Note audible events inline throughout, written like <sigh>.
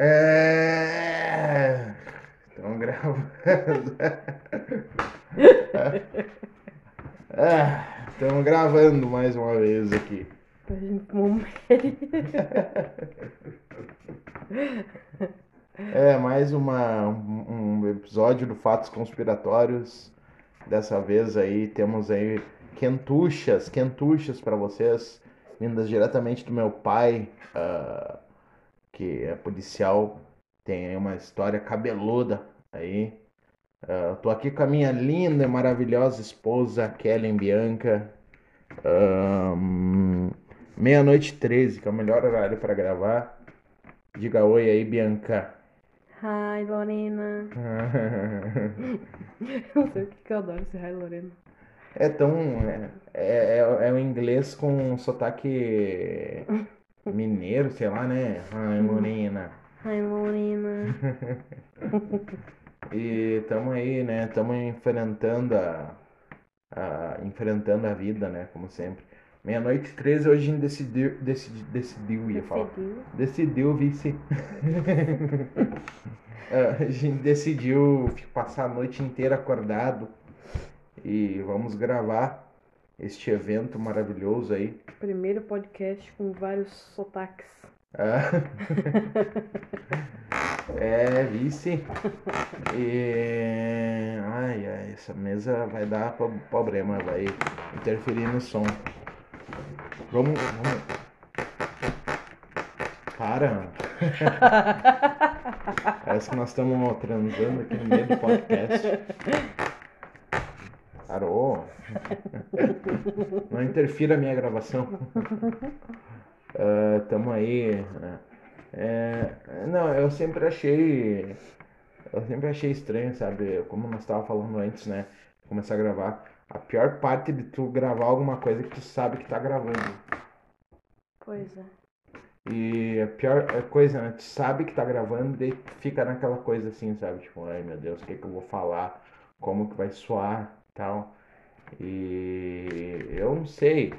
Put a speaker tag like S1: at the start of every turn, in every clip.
S1: É. Estamos gravando. <laughs> Estamos gravando mais uma vez aqui. É, mais uma, um episódio do Fatos Conspiratórios. Dessa vez aí temos aí quentuchas, quentuchas para vocês, vindas diretamente do meu pai, ah, que é policial, tem aí uma história cabeluda aí. Ah, tô aqui com a minha linda e maravilhosa esposa, Kellen Bianca. Ahn, Meia-noite e 13, que é o melhor horário para gravar. Diga oi aí, Bianca.
S2: Hi, Lorena. <laughs> Não sei o que que eu adoro esse Hi, Lorena.
S1: É tão. É, é, é, é o inglês com sotaque mineiro, sei lá, né? Ai, Morena.
S2: Hi, Lorena. <laughs>
S1: E tamo aí, né? Tamo enfrentando a, a- enfrentando a vida, né? Como sempre. Meia-noite e 13, hoje a gente decidiu, decidi, decidiu, ia falar.
S2: Decidiu.
S1: Decidiu, vice. <laughs> É, A gente decidiu passar a noite inteira acordado e vamos gravar este evento maravilhoso aí.
S2: Primeiro podcast com vários sotaques.
S1: Ah. <laughs> É, vice. E. Ai, ai, essa mesa vai dar pro- problema, vai interferir no som. Vamos. vamos... Para. <laughs> Parece que nós estamos transando aqui no meio do podcast. <laughs> Parou. <laughs> Não interfira a minha gravação. <laughs> Ah, tamo aí. né? É, não, eu sempre achei. Eu sempre achei estranho, sabe? Como nós estávamos falando antes, né? Começar a gravar. A pior parte de tu gravar alguma coisa é que tu sabe que tá gravando.
S2: Pois é.
S1: E a pior coisa, né? Tu sabe que tá gravando, tu fica naquela coisa assim, sabe? Tipo, ai meu Deus, o que que eu vou falar? Como que vai soar tal. E eu não sei.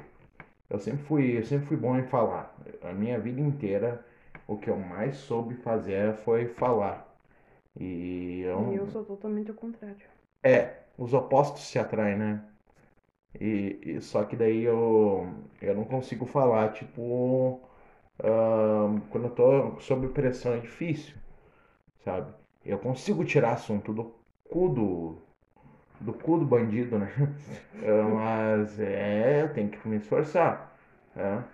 S1: Eu sempre fui, eu sempre fui bom em falar. A minha vida inteira, o que eu mais soube fazer foi falar. E eu,
S2: E eu sou totalmente o contrário.
S1: é, os opostos se atraem, né? E, e- só que daí eu, eu não consigo falar, tipo, ahn, quando eu tô sob pressão é difícil, sabe? Eu consigo tirar assunto do cu do, do cu do bandido, né? Ah, <laughs> Mas é, eu tenho que me esforçar, né?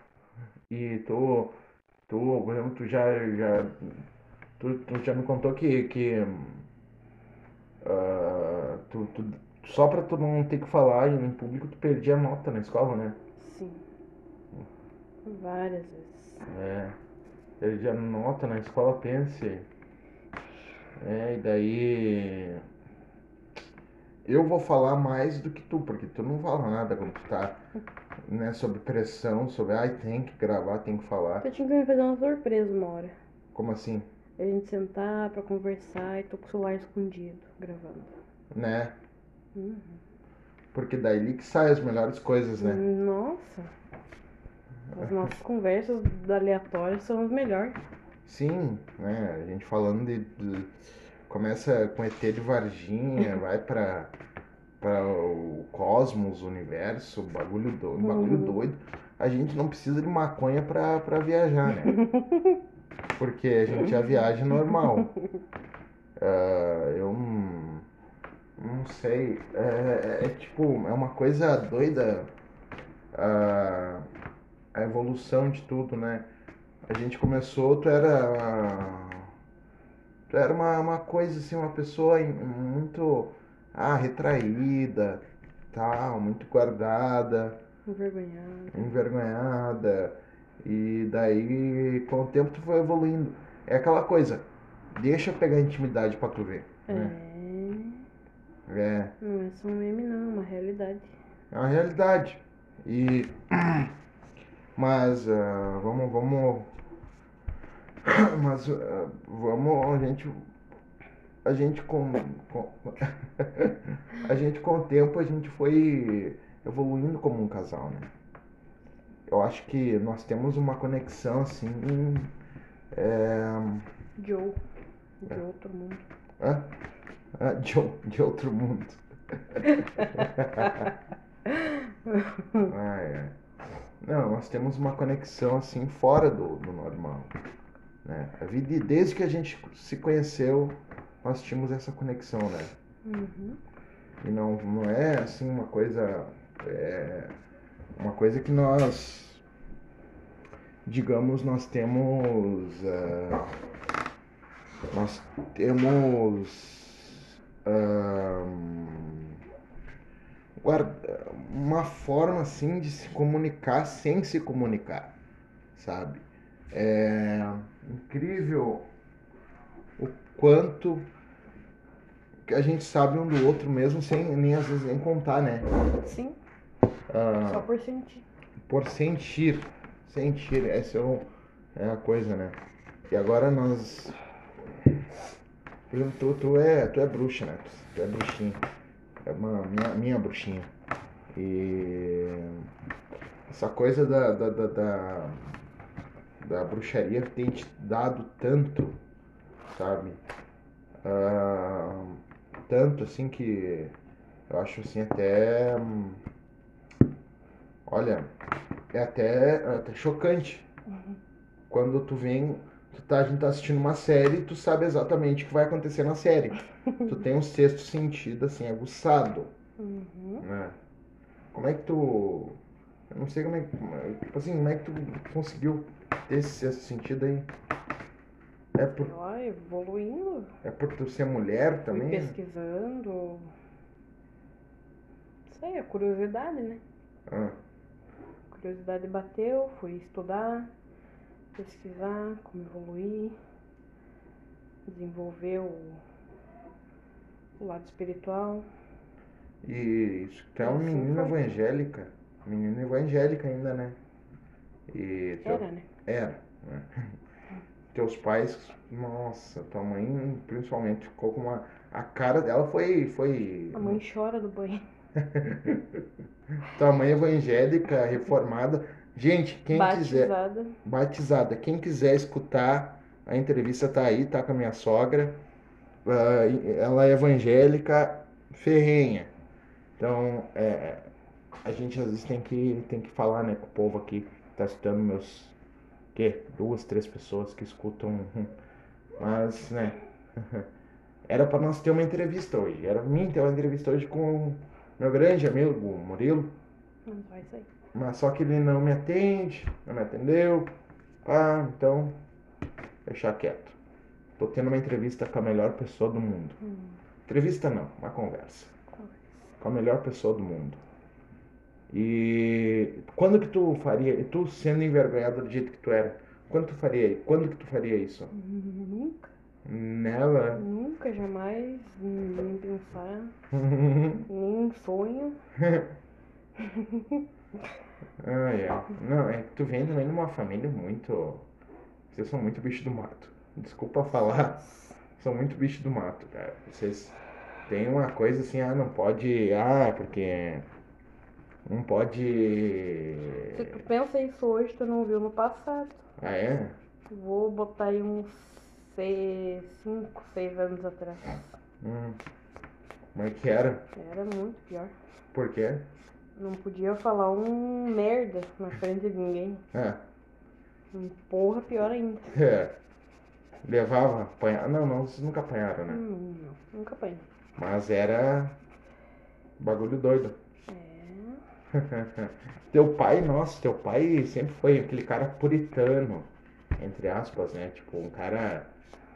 S1: E tu, tu, por exemplo, tu já, já, tu, tu já me contou que, que ah, tu, tu- só pra tu não ter que falar em público, tu perdia nota na escola, né?
S2: Sim. Várias vezes.
S1: É, perdia nota na escola, pense. É, e daí. Eu vou falar mais do que tu, porque tu não fala nada quando tu tá, né, sob pressão, sobre, ai, tem que gravar, tem que falar.
S2: Eu tinha que me fazer uma surpresa uma hora.
S1: Como assim?
S2: A gente sentar pra conversar e tô com o celular escondido, gravando.
S1: Né?
S2: Uhum.
S1: Porque daí que saem as melhores coisas, né?
S2: Nossa. As nossas conversas aleatórias são as melhores.
S1: Sim, né? A gente falando de, de- começa com ET de Varginha, vai pra, pra o cosmos, o universo, bagulho doido, bagulho
S2: Uhum.
S1: doido. A gente não precisa de maconha pra, pra viajar, né? <laughs> Porque a gente já viaja normal. Ah, eu não, sei. É, é- é tipo, é uma coisa doida a, a evolução de tudo, né? A gente começou, tu era. Tu era uma, uma coisa assim, uma pessoa muito ah, retraída, tal, muito guardada,
S2: Envergonhado.
S1: envergonhada. E daí, com o tempo, tu foi evoluindo. É aquela coisa, deixa eu pegar intimidade pra tu ver. Né?
S2: É.
S1: É,
S2: Não é só um meme, não, é uma realidade.
S1: é uma realidade. E. <clears throat> Mas ah, vamos, vamos. <laughs> Mas ah, vamos, a gente. A gente com, com- <laughs> a gente com o tempo a gente foi evoluindo como um casal, né? Eu acho que nós temos uma conexão assim é,
S2: Joe. De outro mundo.
S1: Hã? Ah, de, de outro mundo. <laughs> Ai, ai. Não, nós temos uma conexão assim fora do, do normal. Né? A vida, desde que a gente se conheceu, nós tínhamos essa conexão, né?
S2: Uhum.
S1: E não, não é assim uma coisa. É uma coisa que nós. Digamos, nós temos. ah, nós temos. guarda- uma forma assim de se comunicar sem se comunicar, sabe? É incrível o quanto que a gente sabe um do outro mesmo sem nem às vezes nem contar, né?
S2: Sim,
S1: Ah,
S2: só por sentir.
S1: por sentir, sentir, essa é, o- é a coisa, né? E agora nós, por exemplo, tu, tu é, tu é bruxa, né? Tu é bruxinha, é uma minha, minha bruxinha. E essa coisa da, da, da, da, da bruxaria tem te dado tanto, sabe? Ah, tanto assim que eu acho assim até. Olha, é até, é até chocante. Quando tu vem, tu tá, a gente tá assistindo uma série, tu sabe exatamente o que vai acontecer na série. <laughs> tu tem um sexto sentido, assim, aguçado,
S2: Uhum.
S1: né? Como é que tu... Eu não sei como é que... Tipo assim, como é que tu conseguiu esse sexto sentido aí? É por,
S2: Ó, evoluindo,
S1: é por tu ser mulher
S2: fui
S1: também?
S2: pesquisando. Sei, a curiosidade, né?
S1: Ah,
S2: Curiosidade bateu, fui estudar, pesquisar, como evoluir, desenvolver o, o lado espiritual.
S1: E isso, tu é uma menina evangélica. Menina evangélica ainda, né? E teu-
S2: Era, né?
S1: Era. né? <laughs> Teus pais, nossa, tua mãe principalmente ficou com uma. A cara dela foi. foi...
S2: A mãe chora do banho. <laughs>
S1: Tua mãe evangélica, reformada. Gente, quem quiser.
S2: Batizada.
S1: Batizada. Quem quiser escutar, a entrevista tá aí, tá com a minha sogra. Ah, ela é evangélica ferrenha. Então, é, a gente às vezes tem que, tem que falar, né, com o povo aqui. Tá escutando meus. Quê? Duas, três pessoas que escutam. Mas, né. <laughs> Era pra nós ter uma entrevista hoje. Era pra mim ter uma entrevista hoje com o meu grande amigo, o Murilo.
S2: Não vai sair.
S1: Mas só que ele não me atende, não me atendeu. Ah, então, deixar quieto. Tô tendo uma entrevista com a melhor pessoa do mundo.
S2: Hum,
S1: Entrevista não, uma conversa. Com a melhor pessoa do mundo. E quando que tu faria, tu sendo envergonhado do jeito que tu era, quando tu faria, quando que tu faria isso?
S2: Nunca,
S1: Nela.
S2: nunca, jamais, nem pensar, <laughs> nem em sonho.
S1: Ah, é. Não, é que tu vem também numa família muito. Vocês são muito bicho do mato. Desculpa falar, são muito bicho do mato, cara. Vocês têm uma coisa assim, ah, não pode. Ah, porque. Não pode.
S2: Se tu pensa isso hoje, tu não viu no passado.
S1: Ah, é?
S2: Vou botar aí uns 5, 6 anos atrás.
S1: Hum. Como é que era?
S2: Era muito pior.
S1: Por quê?
S2: Não podia falar um merda na frente de ninguém.
S1: Ah,
S2: Um porra pior ainda. <laughs>
S1: é. Levava, apanhava. Não, não, vocês nunca apanharam, né?
S2: Hum, não, nunca apanhei.
S1: Mas era. Bagulho doido. <laughs> Teu pai, nossa, teu pai sempre foi aquele cara puritano, entre aspas, né? Tipo, um cara.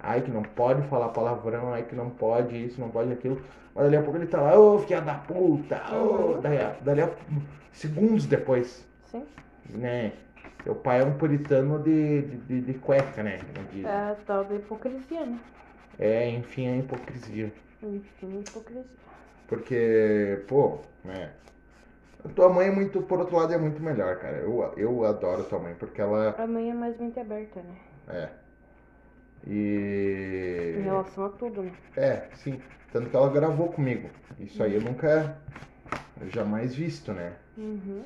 S1: Ai, que não pode falar palavrão, ai, que não pode isso, não pode aquilo. Mas dali a pouco ele tá lá, ô, filha da puta, ô,
S2: Uhum.
S1: daí, a- dali a segundos depois,
S2: Sim.
S1: né? Teu pai é um puritano de, de, de, de cueca, né?
S2: É a tal da hipocrisia, né?
S1: É, enfim, a hipocrisia.
S2: Enfim, hipocrisia.
S1: Porque, pô, né? Tua mãe é muito, por outro lado, é muito melhor, cara. Eu, eu adoro tua mãe, porque ela.
S2: A mãe é mais mente aberta, né?
S1: É. E.
S2: Em relação a tudo, né?
S1: É, sim. Tanto que ela gravou comigo. Isso aí eu nunca. eu jamais visto, né?
S2: Uhum.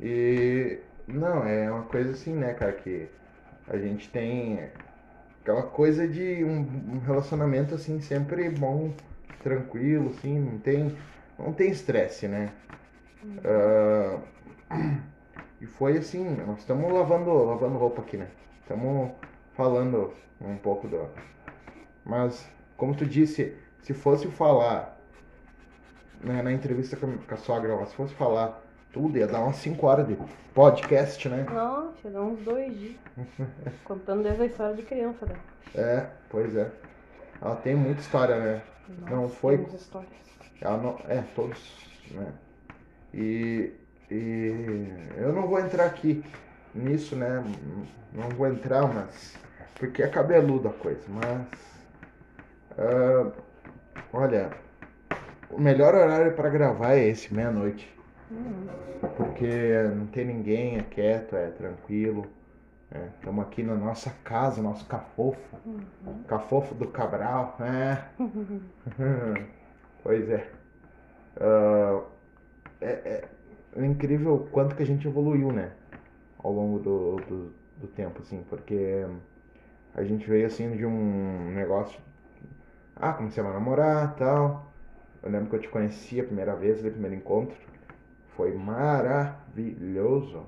S1: E. Não, é uma coisa assim, né, cara, que a gente tem. aquela coisa de um, um relacionamento assim sempre bom, tranquilo, assim, não tem não tem estresse, né? Ah, e foi assim, nós estamos lavando, lavando roupa aqui, né? Estamos falando um pouco do. Mas, como tu disse, se fosse falar né, na entrevista com a, sogra, se fosse falar tudo, ia dar umas 5 horas de podcast, né?
S2: Nossa, dá uns dois dias. <laughs> Contando desde a história de criança, né?
S1: É, pois é. Ela tem muita história, né? Não
S2: Nossa,
S1: foi-
S2: temos histórias.
S1: Ela não, é, todos, né? E, e eu não vou entrar aqui nisso, né? Não vou entrar, mas. Porque é cabeludo a coisa, mas. ah, olha, o melhor horário para gravar é esse, meia-noite.
S2: Hum,
S1: Porque não tem ninguém, é quieto, é tranquilo. Estamos aqui na nossa casa, nosso cafofo. Cafofo do Cabral, é. <laughs> <laughs> pois é. Ah, é, é. é incrível o quanto que a gente evoluiu, né? Ao longo do, do, do tempo, assim, porque a gente veio assim de um negócio. Ah, comecei a namorar tal. Eu lembro que eu te conheci a primeira vez, no primeiro encontro. Foi maravilhoso.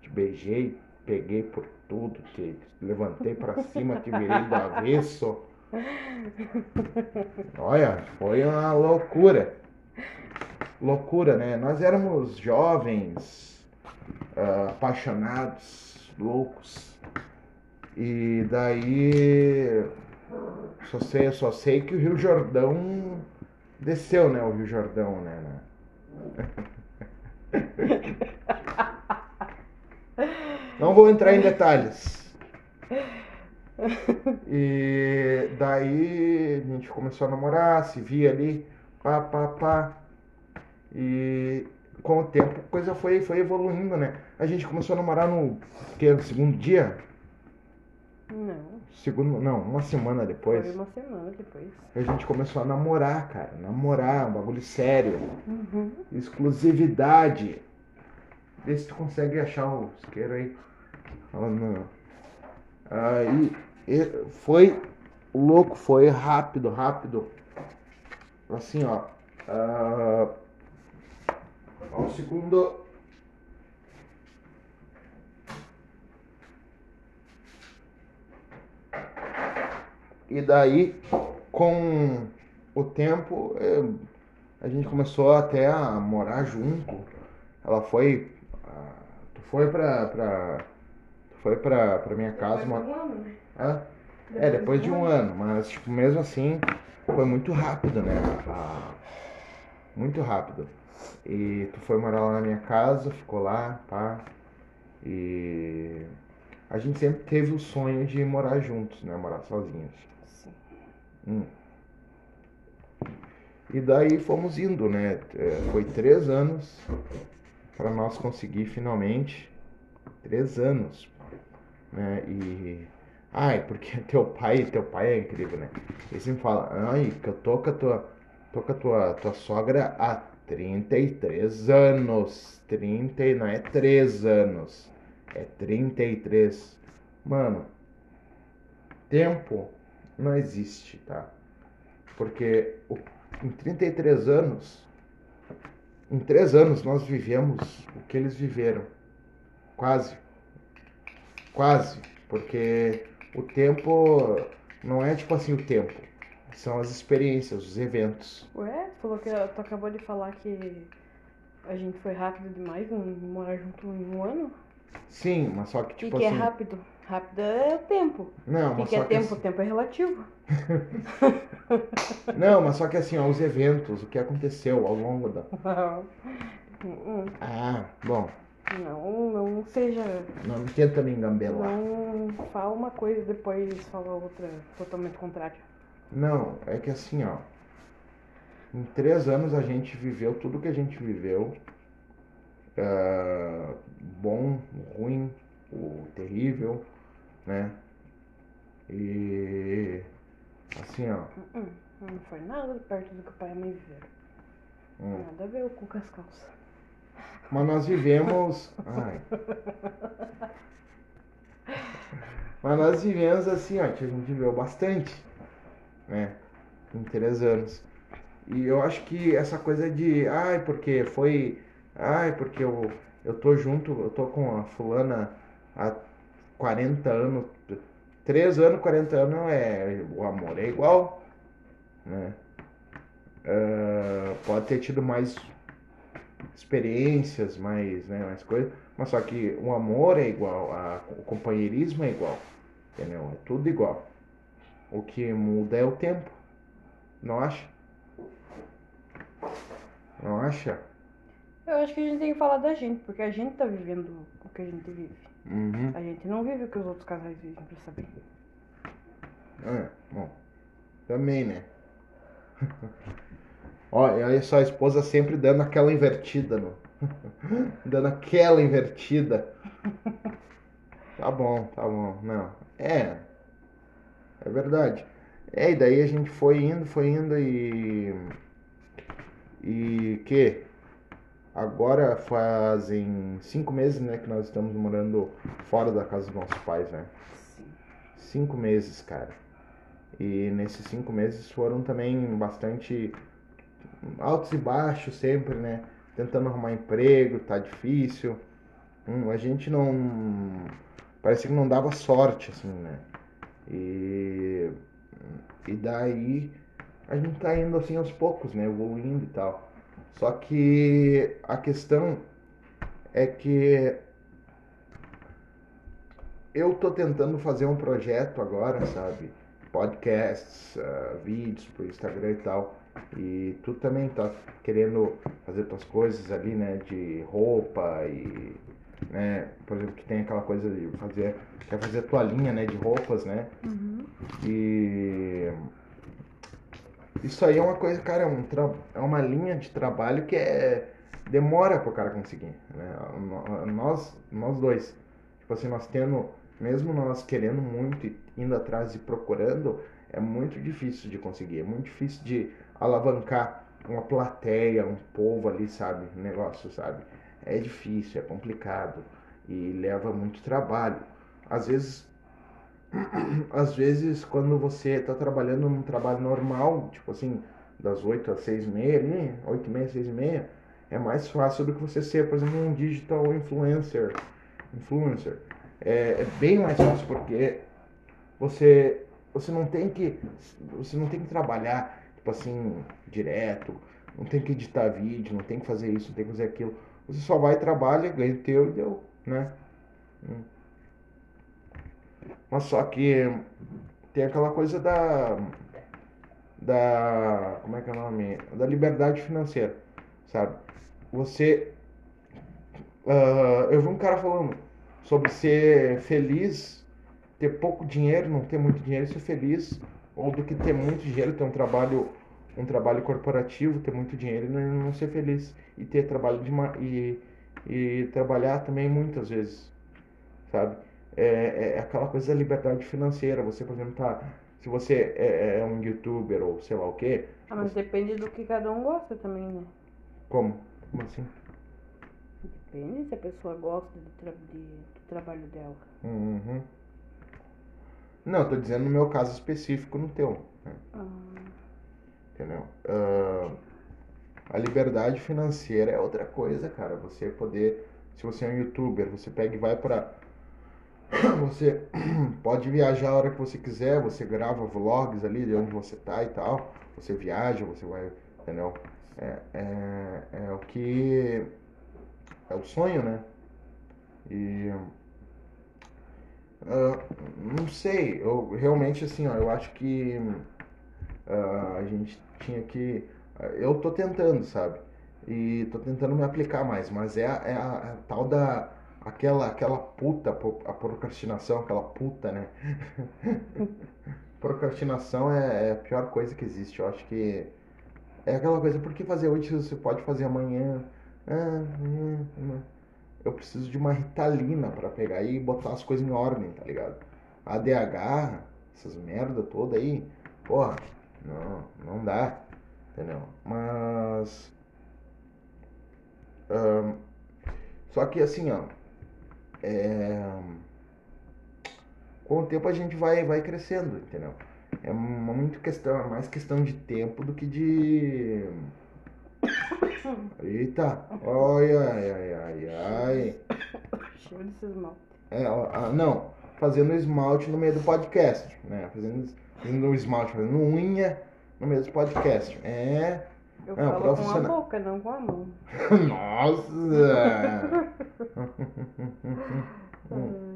S1: Te beijei, peguei por tudo, te levantei pra cima, te virei do avesso. <laughs> Olha, foi uma loucura. Loucura, né? Nós éramos jovens, ah, apaixonados, loucos. E daí só sei, só sei que o Rio Jordão desceu, né? O Rio Jordão, né? <laughs> Não vou entrar em detalhes. E daí a gente começou a namorar, se via ali, pá, pá, pá. E com o tempo a coisa foi, foi evoluindo, né? A gente começou a namorar no, que, no segundo dia?
S2: Não,
S1: Segundo, não, uma semana depois.
S2: foi uma semana depois.
S1: A gente começou a namorar, cara. Namorar, um bagulho sério.
S2: Uhum.
S1: Exclusividade. Vê se tu consegue achar o isqueiro aí. Ela não. Aí e- foi louco, foi rápido, rápido. Assim, ó. Ah, ó, um segundo. E daí, com o tempo, eh, a gente começou até a morar junto. Ela foi. Tu foi pra. pra tu foi pra, pra minha casa
S2: Depois
S1: uma.
S2: de um ano, né?
S1: Hã? É, depois de um ano, mas tipo, mesmo assim foi muito rápido, né? Muito rápido. E tu foi morar lá na minha casa, ficou lá, pá. E a gente sempre teve o sonho de morar juntos, né? Morar sozinhos.
S2: Sim.
S1: Hum. E daí fomos indo, né? É, Foi três anos para nós conseguir finalmente. Três anos. Né? E. Ai, porque <laughs> teu pai, teu pai é incrível, né? Ele sempre fala, ai, que eu tô com a tua, tô com a tua, tua sogra há 33 anos. 30, e- não é 3 anos. É 33. Mano, tempo não existe, tá? Porque em 33 anos, em 3 anos nós vivemos o que eles viveram. Quase. Quase. Porque o tempo não é tipo assim o tempo. São as experiências, os eventos.
S2: Ué, tu falou que tu acabou de falar que a gente foi rápido demais em morar junto em um ano?
S1: Sim, mas só que
S2: E
S1: tipo
S2: que é
S1: assim.
S2: rápido? Rápido é tempo.
S1: Não, mas
S2: que
S1: só
S2: é
S1: que
S2: tempo?
S1: assim-
S2: O tempo é relativo. <laughs>
S1: Não, mas só que assim, ó, os eventos, o que aconteceu ao longo da. <laughs> Ah, bom,
S2: Não, não seja.
S1: não tenta me engambelar.
S2: Não fala uma coisa e depois fala outra totalmente contrária.
S1: Não, é que assim, ó. Em três anos a gente viveu tudo que a gente viveu. ah, bom, ruim, o terrível, né? E assim, ó.
S2: Hum, hum, Não foi nada perto do que o pai e a mãe viveram.
S1: hum.
S2: Nada a ver o cu com as calças.
S1: Mas nós vivemos. <laughs> Ai. Mas nós vivemos assim, ó, que a gente viveu bastante, né? Três anos. E eu acho que essa coisa de, ai, porque foi, ai, porque eu, eu tô junto, eu tô com a fulana há 40 anos, 3 anos, 40 anos, é, o amor é igual, né? Uh, pode ter tido mais experiências, mais, né, mais coisas, mas só que o amor é igual, a, o companheirismo é igual, entendeu? É tudo igual. O que muda é o tempo, não acha? Não acha?
S2: Eu acho que a gente tem que falar da gente, porque a gente tá vivendo o que a gente vive.
S1: Uhum.
S2: A gente não vive o que os outros casais vivem, pra saber.
S1: É, bom. Também, né? <laughs> E aí só a esposa sempre dando aquela invertida, no... <laughs> dando aquela invertida. <laughs> Tá bom, tá bom. Não. É. É verdade. É, e daí a gente foi indo, foi indo e. E que? Agora fazem cinco meses, né, que nós estamos morando fora da casa dos nossos pais, né?
S2: Sim.
S1: Cinco meses, cara. E nesses cinco meses foram também bastante altos e baixos sempre, né? Tentando arrumar emprego, tá difícil. Hum, a gente não. Parece que não dava sorte, assim, né? E. E daí a gente tá indo assim aos poucos, né? Evoluindo e tal. Só que a questão é que eu tô tentando fazer um projeto agora, sabe? Podcasts, uh, vídeos pro Instagram e tal. E tu também tá querendo fazer tuas coisas ali, né? De roupa e. Né? Por exemplo, que tem aquela coisa de fazer. Quer fazer tua linha, né? De roupas, né?
S2: Uhum.
S1: E. Isso aí é uma coisa, cara, é, um tra... é uma linha de trabalho que é. Demora pro cara conseguir, né? Nós, nós dois. Tipo assim, nós tendo. Mesmo nós querendo muito e indo atrás e procurando, é muito difícil de conseguir. É muito difícil de alavancar uma plateia, um povo ali, sabe? Um negócio, sabe? É difícil, é complicado e leva muito trabalho. Às vezes, <clears throat> às vezes quando você está trabalhando num trabalho normal, tipo assim, das 8 às 6 e meia, ali, 8 e meia, 6 e meia, é mais fácil do que você ser, por exemplo, um digital influencer. Influencer. É, é bem mais fácil porque você você não tem que você não tem que trabalhar tipo assim direto não tem que editar vídeo não tem que fazer isso não tem que fazer aquilo você só vai trabalha ganha o teu e deu né? Mas só que tem aquela coisa da da como é que é o nome? Da liberdade financeira sabe? Você uh, eu vi um cara falando sobre ser feliz ter pouco dinheiro, não ter muito dinheiro e ser feliz, ou do que ter muito dinheiro, ter um trabalho um trabalho corporativo, ter muito dinheiro e não, não ser feliz e ter trabalho de uma, e, e trabalhar também muitas vezes, sabe? É, é aquela coisa da liberdade financeira. Você, por exemplo, tá, se você é, é um youtuber ou sei lá o quê.
S2: Ah, mas
S1: você...
S2: depende do que cada um gosta também, né?
S1: Como? Como assim?
S2: Depende se a pessoa gosta do, tra de, do trabalho dela.
S1: Uhum. Não, eu tô dizendo no meu caso específico, no teu. Né?
S2: Ah.
S1: Entendeu? Uh, a liberdade financeira é outra coisa, cara. Você poder. Se você é um youtuber, você pega e vai pra. <coughs> Você <coughs> pode viajar a hora que você quiser, você grava vlogs ali de onde você tá e tal. Você viaja, você vai. Entendeu? É, é, é o que. É o sonho, né? E. Uh, não sei, eu realmente assim, ó, eu acho que a gente tinha que. Uh, eu tô tentando, sabe? E tô tentando me aplicar mais, mas é, a, é a, a tal da. Aquela, aquela puta, a procrastinação, aquela puta, né? <laughs> procrastinação é, é, a pior coisa que existe. Eu acho que é aquela coisa, por que fazer hoje você pode fazer amanhã? Ah, amanhã eu preciso de uma ritalina para pegar e botar as coisas em ordem, tá ligado? ADH, essas merda toda aí, porra, não, não dá, entendeu? Mas. só que assim, ó. É, com o tempo a gente vai, vai crescendo, entendeu? É muito questão, é mais questão de tempo do que de. Eita! Ai, ai, ai, ai, ai.
S2: Cheio desse esmalte.
S1: É, ó, ah, não, fazendo esmalte no meio do podcast, né? Fazendo, fazendo esmalte, fazendo unha no meio do podcast. É.
S2: Eu
S1: Não,
S2: falo com a boca, não com a mão. <laughs>
S1: Nossa! <laughs>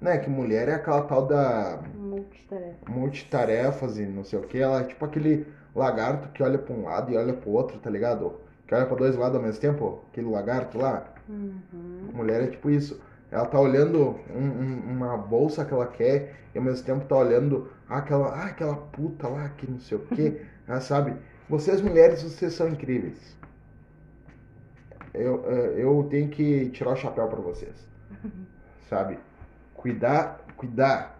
S1: Né, que mulher é aquela tal da.
S2: Multitarefa.
S1: multitarefas e não sei o que. Ela é tipo aquele lagarto que olha pra um lado e olha pro outro, tá ligado? Que olha pra dois lados ao mesmo tempo. Aquele lagarto lá.
S2: Uhum.
S1: Mulher é tipo isso. Ela tá olhando um- um- uma bolsa que ela quer e ao mesmo tempo tá olhando aquela, ah, aquela puta lá que não sei o que. <laughs> Ela sabe? Vocês mulheres, vocês são incríveis. Eu, eh, eu tenho que tirar o chapéu pra vocês. <laughs> Sabe? Cuidar, cuidar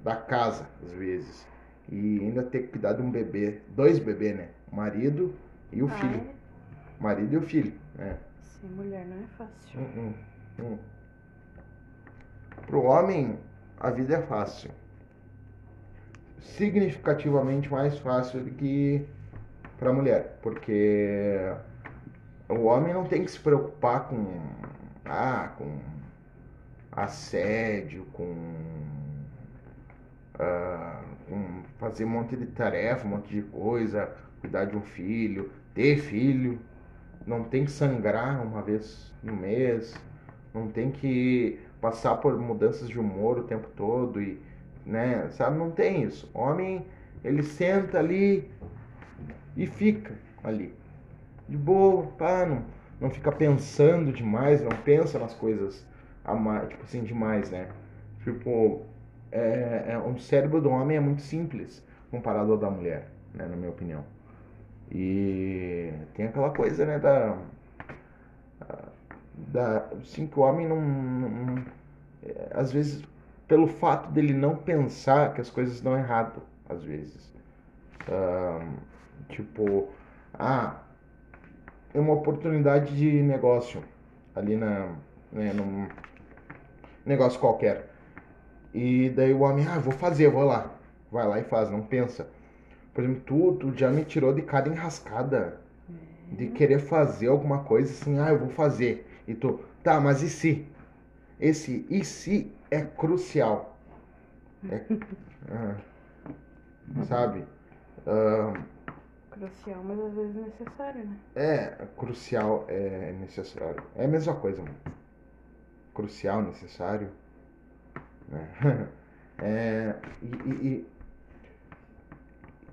S1: da casa, às vezes. E ainda ter que cuidar de um bebê. Dois bebês, né? O marido e o
S2: Ah,
S1: filho.
S2: é?
S1: Marido e o filho, né?
S2: Ser mulher não é fácil.
S1: Hum, hum, hum. Pro homem, a vida é fácil. Significativamente mais fácil do que pra mulher. Porque o homem não tem que se preocupar com. Ah, com assédio, com. ah, com fazer um monte de tarefa, um monte de coisa, cuidar de um filho, ter filho não tem que sangrar uma vez no mês, não tem que passar por mudanças de humor o tempo todo e, né, sabe, não tem isso. Homem, ele senta ali e fica ali, de boa, pá, não, não fica pensando demais, não pensa nas coisas tipo assim, demais, né? Tipo, é, é, o cérebro do homem é muito simples comparado ao da mulher, né, na minha opinião. E tem aquela coisa, né, da. Da que o homem não. não- às vezes, pelo fato dele não pensar que as coisas dão errado, às vezes. Ah, tipo, ah, é uma oportunidade de negócio ali na. Né, num negócio qualquer. E daí o homem, ah, vou fazer, vou lá. Vai lá e faz, não pensa. Por exemplo, tu, tu já me tirou de cada enrascada. De querer fazer alguma coisa assim, ah, eu vou fazer. E tu, tá, mas e se? Esse e se é crucial. É, <laughs> ah, sabe? Ah,
S2: Crucial, mas às vezes necessário, né?
S1: é crucial, é necessário. É a mesma coisa, mano. Crucial, necessário. né? <laughs> É, e, e-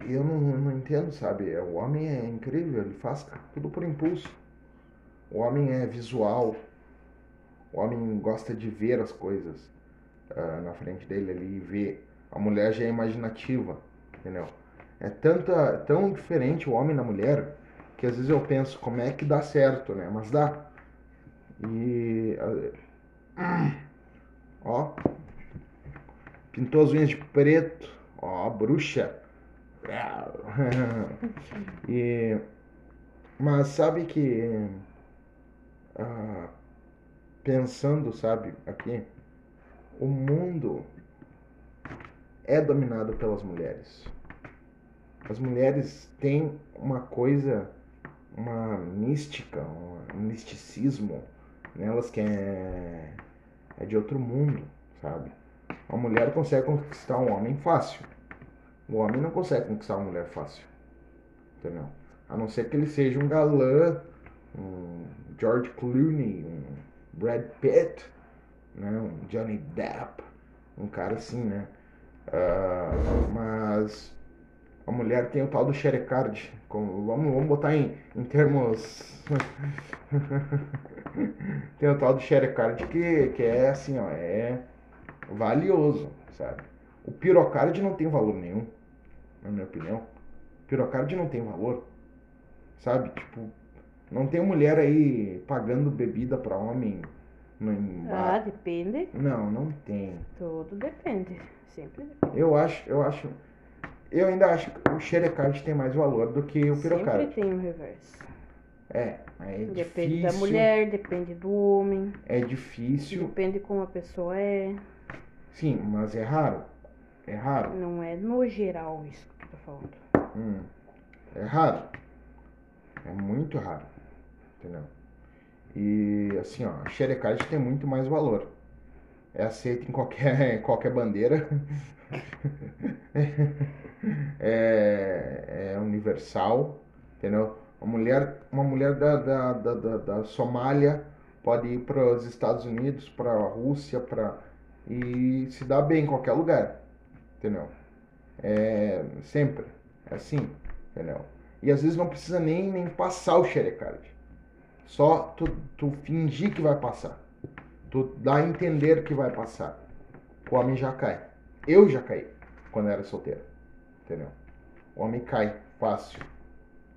S1: e eu não, não entendo, sabe? O homem é incrível, ele faz tudo por impulso. O homem é visual. O homem gosta de ver as coisas ah, na frente dele ali e ver. A mulher já é imaginativa, entendeu? É tanta, tão diferente o homem da mulher que às vezes eu penso como é que dá certo, né? Mas dá. E. ah, <clears throat> Ó. Pintou as unhas de preto. Ó, bruxa. <laughs> e. Mas sabe que. Ah, pensando, sabe, aqui. O mundo é dominado pelas mulheres. As mulheres têm uma coisa, uma mística, um misticismo nelas que é, é de outro mundo, sabe? Uma mulher consegue conquistar um homem fácil. O homem não consegue conquistar uma mulher fácil. Entendeu? A não ser que ele seja um galã, um George Clooney, um Brad Pitt, né? um Johnny Depp, um cara assim, né? Ah, mas a mulher tem o tal do xerecard. Como, vamos, vamos botar em, em termos. <laughs> tem o tal do xerecard que, que é assim, ó, é valioso, sabe? O pirocard não tem valor nenhum, na minha opinião. O pirocard não tem valor, sabe? Tipo, não tem mulher aí pagando bebida pra homem no
S2: Ah, depende.
S1: Não, não tem.
S2: Tudo depende. Sempre depende.
S1: Eu acho, eu acho. Eu ainda acho que o xerecard tem mais valor do que o
S2: Sempre
S1: pirocard.
S2: tem o reverso.
S1: É, é
S2: Depende
S1: difícil.
S2: da mulher, depende do homem,
S1: É difícil.
S2: depende como a pessoa é.
S1: Sim, mas é raro. É raro.
S2: Não é no geral isso que eu tô falando.
S1: Hum, é raro. É muito raro. Entendeu? E assim, ó, a tem muito mais valor. É aceito em qualquer, <laughs> qualquer bandeira. <laughs> é, é universal. Entendeu? Uma mulher, uma mulher da, da, da, da, da Somália pode ir para os Estados Unidos, para a Rússia, para e se dá bem em qualquer lugar, entendeu? É, sempre, é assim, entendeu? E às vezes não precisa nem, nem passar o xerecard. Só tu, tu fingir que vai passar. Tu dá a entender que vai passar. O homem já cai. Eu já caí quando era solteiro, entendeu? O homem cai fácil,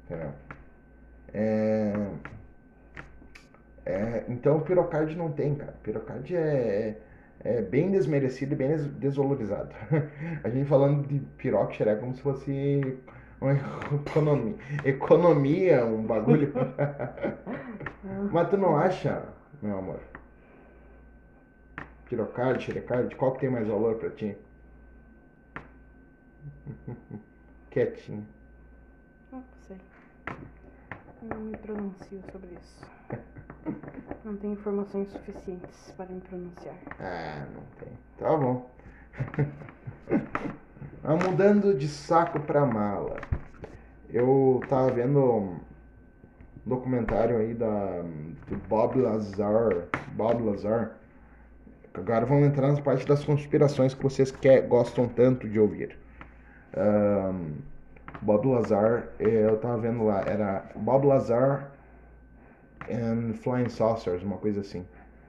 S1: entendeu? É... É, então o pirocard não tem, cara. Pirocard é, é bem desmerecido e bem desvalorizado. <laughs> A gente falando de piroca é como se fosse uma <laughs> economia, economia um bagulho. <laughs> Mas tu não acha, meu amor? Pirocard, xerecard, qual que tem mais valor pra ti? <laughs> Quietinho.
S2: Não sei. Não me pronuncio sobre isso. <laughs> Não tenho informações suficientes para me pronunciar.
S1: Ah, não tem. Tá bom. <laughs> ah, mudando de saco pra mala. Eu tava vendo documentário aí da, do Bob Lazar. Bob Lazar. Agora vamos entrar nas partes das conspirações que vocês quer, gostam tanto de ouvir. Um, Bob Lazar, eu tava vendo lá, era Bob Lazar and Flying Saucers, uma coisa assim.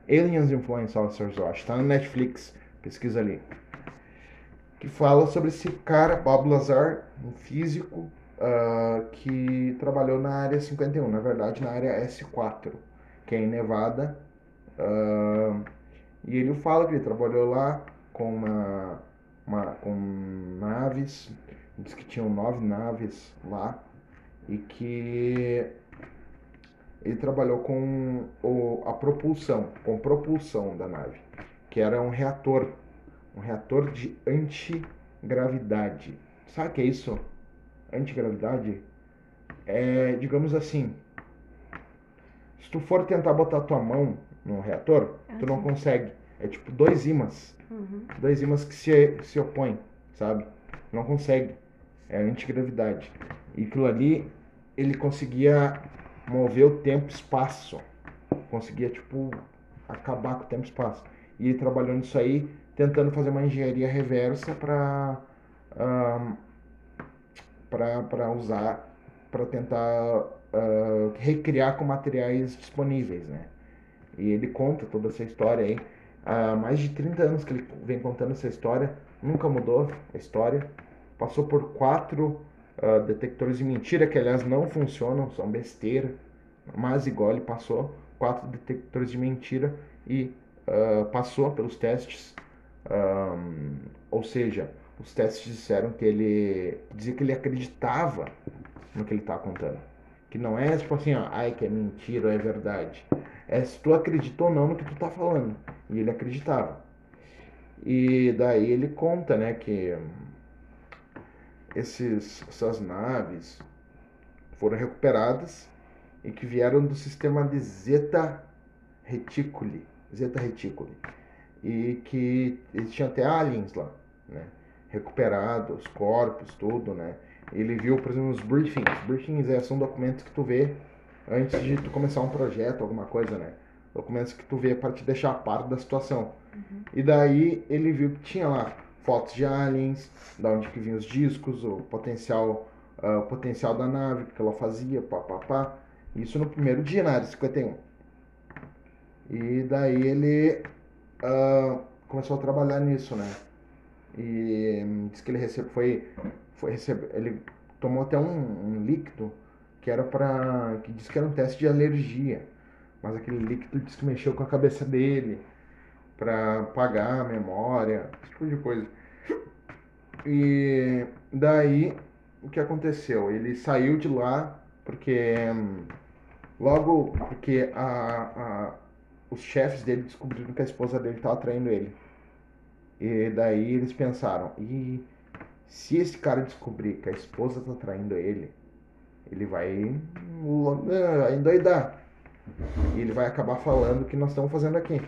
S1: Aliens and Flying Saucers, eu acho. Tá na Netflix, pesquisa ali. Que fala sobre esse cara, Bob Lazar, um físico uh, que trabalhou na área 51, na verdade na área S4, que é em Nevada. Uh, e ele fala que ele trabalhou lá com uma, uma com naves, diz que tinham nove naves lá e que ele trabalhou com o, a propulsão, com propulsão da nave, que era um reator, um reator de antigravidade. Sabe o que é isso? Antigravidade? É, digamos assim, se tu for tentar botar tua mão no reator, ah, tu não sim. consegue. É tipo dois ímãs. Uhum. Dois ímãs que se, se opõem, sabe? Não consegue. É antigravidade. E aquilo ali, ele conseguia mover o tempo e espaço. Conseguia, tipo, acabar com o tempo e espaço. E ele trabalhou nisso aí, tentando fazer uma engenharia reversa para um, para usar, para tentar uh, recriar com materiais disponíveis, né? E ele conta toda essa história aí. Há mais de 30 anos que ele vem contando essa história, nunca mudou a história. Passou por quatro uh, detectores de mentira, que aliás não funcionam, são besteira. Mas igual ele passou quatro detectores de mentira e uh, passou pelos testes. Um, ou seja, os testes disseram que ele dizia que ele acreditava no que ele está contando. Que não é tipo assim, ó, ai que é mentira ou é verdade. É se tu acredita ou não no que tu está falando. E ele acreditava. E daí ele conta, né, que esses, essas naves foram recuperadas e que vieram do sistema de Zeta Reticuli, Zeta Reticuli, e que eles tinham até aliens lá, né? Recuperados, corpos, tudo, né? Ele viu, por exemplo, os briefings. Briefings é, são documentos que tu vê antes de tu começar um projeto, alguma coisa, né? Documentos que tu vê para te deixar a par da situação. Uhum. E daí ele viu que tinha lá fotos de aliens, da onde que vinham os discos, o potencial, uh, o potencial da nave, o que ela fazia, papapá. Isso no primeiro dia na área 51. E daí ele uh, começou a trabalhar nisso, né? E hum, disse que ele recebe, foi, foi recebe, ele tomou até um, um líquido que era para que disse que era um teste de alergia, mas aquele líquido disse que mexeu com a cabeça dele para apagar a memória, esse tipo de coisa. E daí o que aconteceu? Ele saiu de lá porque hum, logo porque a, a, os chefes dele descobriram que a esposa dele estava traindo ele. E daí eles pensaram, e se esse cara descobrir que a esposa tá traindo ele, ele vai vai endoidar. E ele vai acabar falando o que nós estamos fazendo aqui.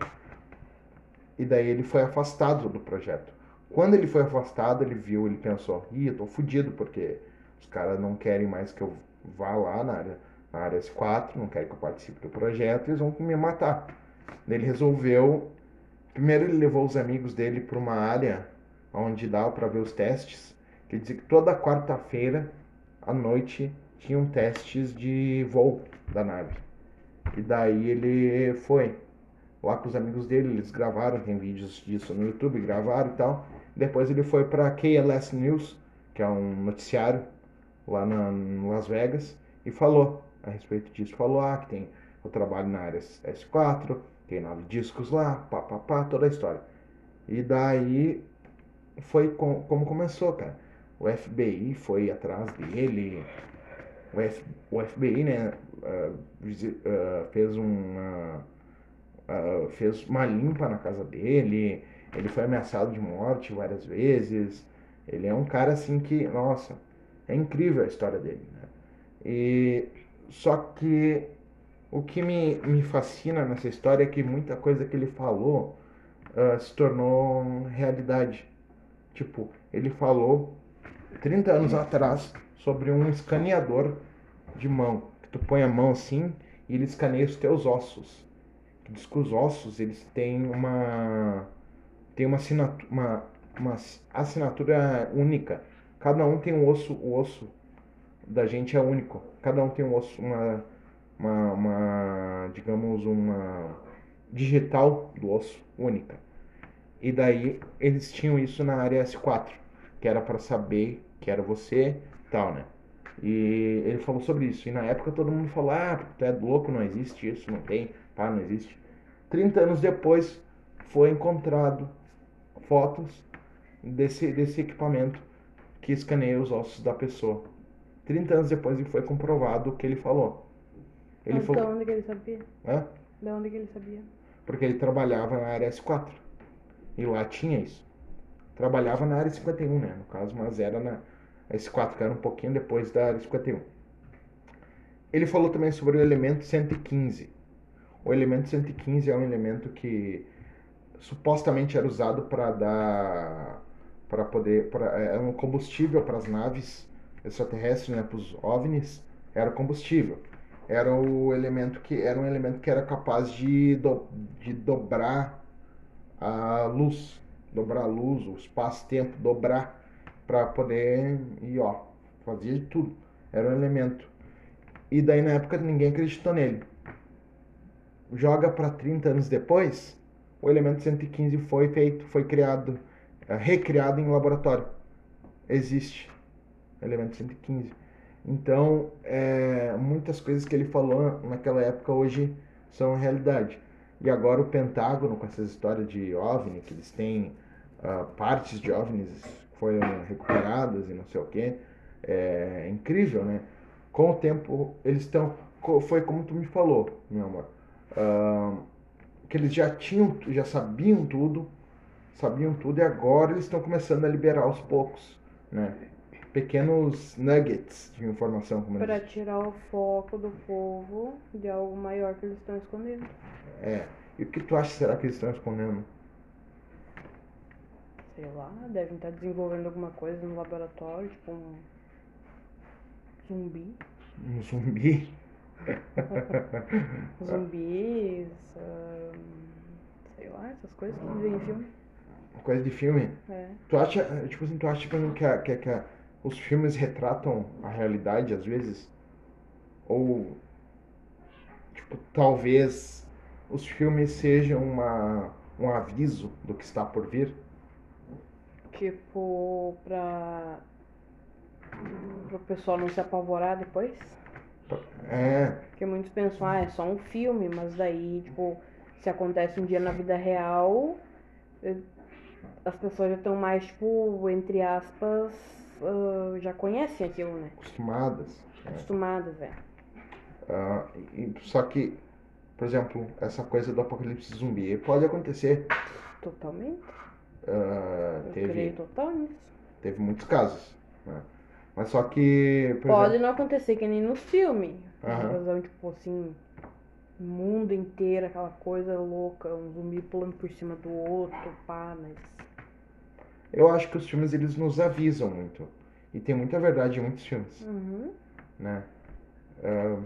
S1: E daí ele foi afastado do projeto. Quando ele foi afastado, ele viu, ele pensou, ih, eu tô fudido, porque os caras não querem mais que eu vá lá na área, na área S4, não querem que eu participe do projeto, eles vão me matar. Ele resolveu. Primeiro ele levou os amigos dele para uma área onde dava para ver os testes. Quer dizer que toda quarta-feira à noite tinham testes de voo da nave. E daí ele foi lá com os amigos dele, eles gravaram, tem vídeos disso no YouTube, gravaram e tal. Depois ele foi para KLS News, que é um noticiário lá na, em Las Vegas, e falou a respeito disso. Falou ah, que tem o trabalho na área S4, tem nove discos lá, pá, pá, pá, toda a história. E daí foi com, como começou, cara. O FBI foi atrás dele, o, F, o FBI, né, uh, uh, fez uma uh, fez uma limpa na casa dele, ele foi ameaçado de morte várias vezes. Ele é um cara assim que, nossa, é incrível a história dele. Né? E só que o que me, me fascina nessa história é que muita coisa que ele falou uh, se tornou realidade. Tipo, ele falou 30 anos atrás sobre um escaneador de mão. Que tu põe a mão assim e ele escaneia os teus ossos. Diz que os ossos eles têm uma tem uma assinatura, uma, uma assinatura única. Cada um tem um osso, o osso da gente é único. Cada um tem um osso, uma, uma, uma digamos, uma digital do osso única. E daí eles tinham isso na área S4, que era para saber que era você, tal, né? E ele falou sobre isso. E na época todo mundo falou: "Ah, tu é louco, não existe isso, não tem, tá, não existe". 30 anos depois foi encontrado fotos desse, desse equipamento que escaneia os ossos da pessoa. 30 anos depois foi comprovado o que ele falou.
S2: Ele Mas falou... De onde que ele sabia?
S1: Hã?
S2: De onde que ele sabia?
S1: Porque ele trabalhava na área S4. E lá tinha isso. Trabalhava na área 51, né? No caso, mas era na S4, que era um pouquinho depois da área 51. Ele falou também sobre o elemento 115. O elemento 115 é um elemento que supostamente era usado para dar para poder pra, era um combustível para as naves extraterrestres, né, para os ovnis, era combustível. Era o elemento que era um elemento que era capaz de, do, de dobrar a luz, dobrar a luz, o espaço-tempo, dobrar para poder e ó, fazia de tudo. Era um elemento. E daí na época ninguém acreditou nele. Joga para 30 anos depois, o elemento 115 foi feito, foi criado, é, recriado em laboratório. Existe elemento 115. Então, é, muitas coisas que ele falou naquela época hoje são realidade. E agora o Pentágono, com essas histórias de OVNI, que eles têm uh, partes de OVNIs que foram recuperadas e não sei o que, é incrível, né? Com o tempo, eles estão. Foi como tu me falou, meu amor. Uh, que eles já tinham, já sabiam tudo, sabiam tudo e agora eles estão começando a liberar aos poucos, né? Pequenos nuggets de informação.
S2: Para tirar o foco do povo de algo maior que eles estão escondendo.
S1: É. E o que tu acha será que eles estão escondendo?
S2: Sei lá, devem estar desenvolvendo alguma coisa no laboratório, tipo um zumbi.
S1: Um zumbi? <laughs>
S2: Zumbis, uh, sei lá, essas coisas que vem em filme.
S1: Coisa de filme?
S2: É.
S1: Tu acha, tipo assim, tu acha que, a, que a, os filmes retratam a realidade às vezes? Ou, tipo, talvez os filmes sejam uma, um aviso do que está por vir?
S2: Tipo, pra, o pessoal não se apavorar depois?
S1: É.
S2: Porque muitos pensam, ah, é só um filme, mas daí, tipo, se acontece um dia na vida real, eh, as pessoas já estão mais, tipo, entre aspas, uh, já conhecem aquilo, né?
S1: Acostumadas.
S2: Acostumadas, é.
S1: Uh, só que, por exemplo, essa coisa do apocalipse zumbi pode acontecer.
S2: Totalmente.
S1: ah,
S2: Eu
S1: teve,
S2: creio total nisso.
S1: teve muitos casos. né? Mas só que,
S2: Pode
S1: exemplo,
S2: não acontecer que nem filmes.
S1: Aham.
S2: Invasão, tipo assim, o mundo inteiro, aquela coisa louca, um zumbi pulando por cima do outro, pá, mas.
S1: Eu acho que os filmes eles nos avisam muito. E tem muita verdade em muitos filmes.
S2: Uhum.
S1: né? Ah,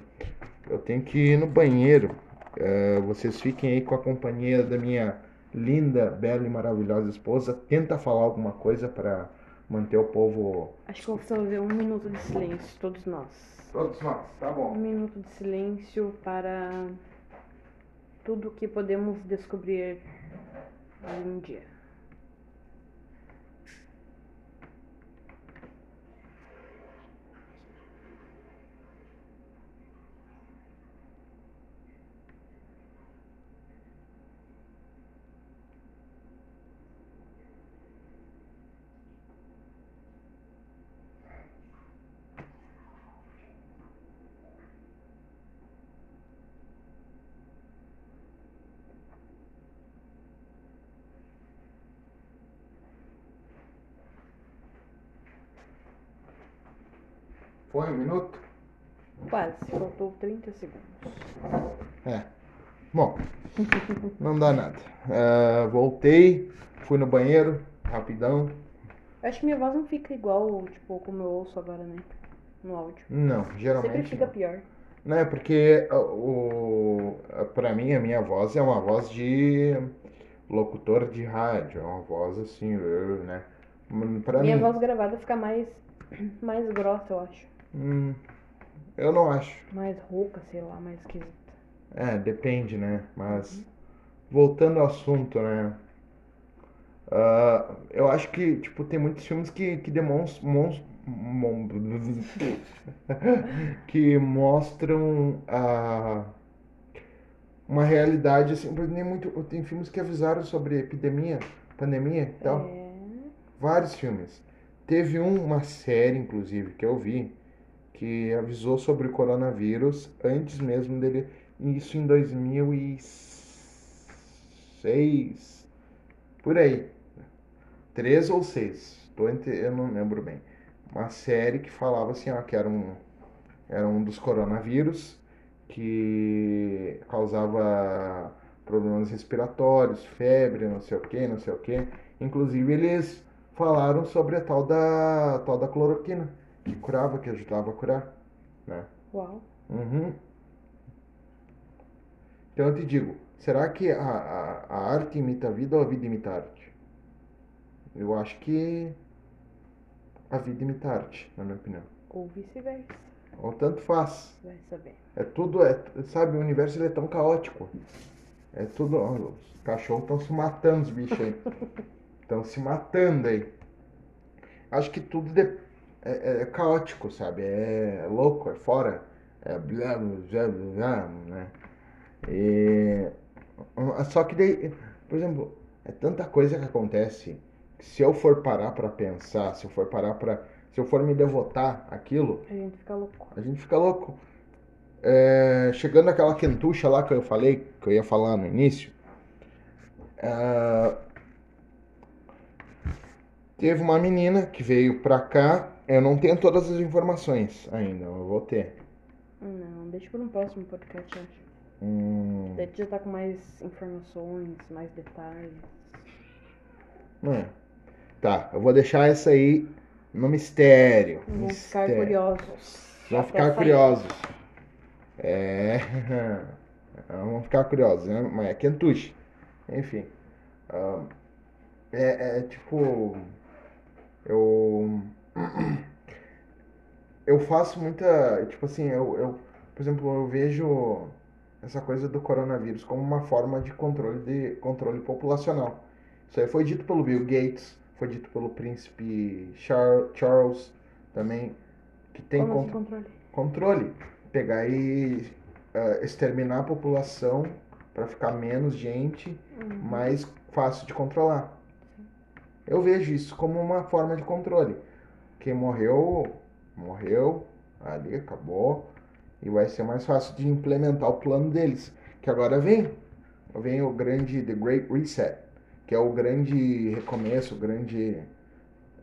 S1: eu tenho que ir no banheiro. Ah, vocês fiquem aí com a companhia da minha linda, bela e maravilhosa esposa. Tenta falar alguma coisa para manter o povo.
S2: Acho que vou fazer um minuto de silêncio, todos nós.
S1: Todos nós, tá
S2: Um
S1: bom.
S2: minuto de silêncio para tudo que podemos descobrir em um dia.
S1: Foi um minuto?
S2: Quase, faltou 30 segundos.
S1: É. Bom, não dá nada. Ah, voltei, fui no banheiro, rapidão.
S2: Acho que minha voz não fica igual, tipo, como eu ouço agora, né? No áudio.
S1: Não,
S2: Sempre
S1: geralmente.
S2: fica
S1: não.
S2: pior.
S1: Não, é porque ah, o, ah, pra mim a minha voz é uma voz de locutor de rádio, é uma voz assim, né? Pra
S2: Minha
S1: mim,
S2: voz gravada fica mais, mais grossa, eu acho.
S1: Hum, eu não acho.
S2: Mais rouca, sei lá, mais esquisita.
S1: É, depende, né? Mas voltando ao assunto, né? Ah, eu acho que, tipo, tem muitos filmes que, que demonstram mons- mon- <laughs> que mostram a uma realidade assim, nem muito, tem filmes que avisaram sobre epidemia, pandemia e tal.
S2: É.
S1: Vários filmes. Teve um- uma série, inclusive, que eu vi, que avisou sobre o coronavírus antes mesmo dele. Isso em 2006. Por aí. Três ou seis. Tô entre, eu não lembro bem. Uma série que falava assim, ó, que era um, era um dos coronavírus que causava problemas respiratórios, febre, não sei o que, não sei o que. Inclusive eles falaram sobre a tal da tal da cloroquina, que curava, que ajudava a curar, né?
S2: Uau.
S1: Uhum. Então eu te digo, será que a, a, a arte imita a vida ou a vida imita a arte? Eu acho que a vida imita a arte, na minha opinião.
S2: Ou vice-versa.
S1: Ou tanto faz.
S2: Vai saber.
S1: É tudo, é, sabe, o universo ele é tão caótico. É tudo. ó, os cachorros estão se matando, os bichos aí. <laughs> Estão se matando aí. Acho que tudo de- é, é caótico, sabe? É louco, é fora. É blá, blá, blá, blá, né? E, só que daí, por exemplo, é tanta coisa que acontece que se eu for parar pra pensar, se eu for parar pra. Se eu for me devotar àquilo,
S2: A gente fica louco.
S1: a gente fica louco. É, chegando aquela quentucha lá que eu falei, que eu ia falar no início, é, teve uma menina que veio pra cá. Eu não tenho todas as informações ainda, eu vou ter.
S2: Não, deixa para um próximo podcast, acho.
S1: Hum,
S2: Daí tu já tá com mais informações, mais detalhes.
S1: é. Tá, eu vou deixar essa aí no mistério.
S2: Vão ficar curiosos.
S1: Vão ficar curiosos. É. <laughs> Vão ficar curiosos, né? Mas é quentuche. Enfim. é, é tipo. Eu. Eu faço muita. Tipo assim, eu, eu. Por exemplo, eu vejo essa coisa do coronavírus como uma forma de controle, de controle populacional. Isso aí foi dito pelo Bill Gates, foi dito pelo príncipe Char- Charles também, que tem
S2: assim controle?
S1: controle. Pegar e eh, exterminar a população para ficar menos gente,
S2: Uhum.
S1: mais fácil de controlar. Eu vejo isso como uma forma de controle. Quem morreu, morreu, ali acabou. E vai ser mais fácil de implementar o plano deles. Que agora vem. Vem o grande The Great Reset. que é o grande recomeço, o grande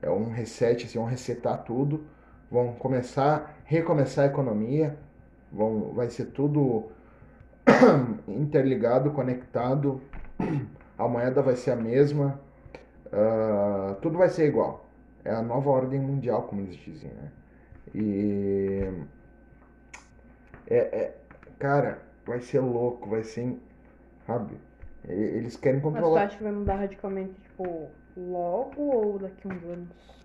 S1: é um reset, assim, vão resetar tudo, vão começar, recomeçar a economia, vão, vai ser tudo <coughs> interligado, conectado, a moeda vai ser a mesma, uh, tudo vai ser igual. É a nova ordem mundial, como eles dizem, né? E é, é cara, vai ser louco, vai ser, sabe? Eles querem controlar. Mas
S2: você acha que vai mudar radicalmente, tipo, logo ou daqui uns anos?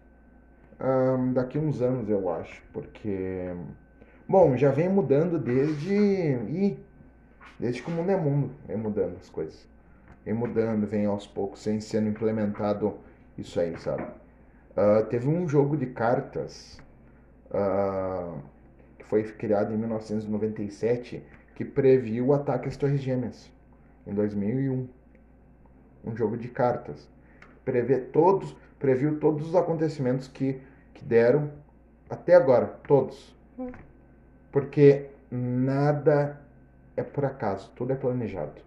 S1: Um, daqui uns anos, eu acho, porque. Bom, já vem mudando desde. Ih, desde que o mundo é mundo, vem mudando as coisas. Vem mudando, vem aos poucos, vem sendo implementado isso aí, sabe? Uh, teve um jogo de cartas uh, que foi criado em 1997 que previu o ataque às Torres Gêmeas em 2001. Um jogo de cartas. Prevê todos, previu todos os acontecimentos que, que deram até agora, todos. Hum. Porque nada é por acaso, tudo é planejado.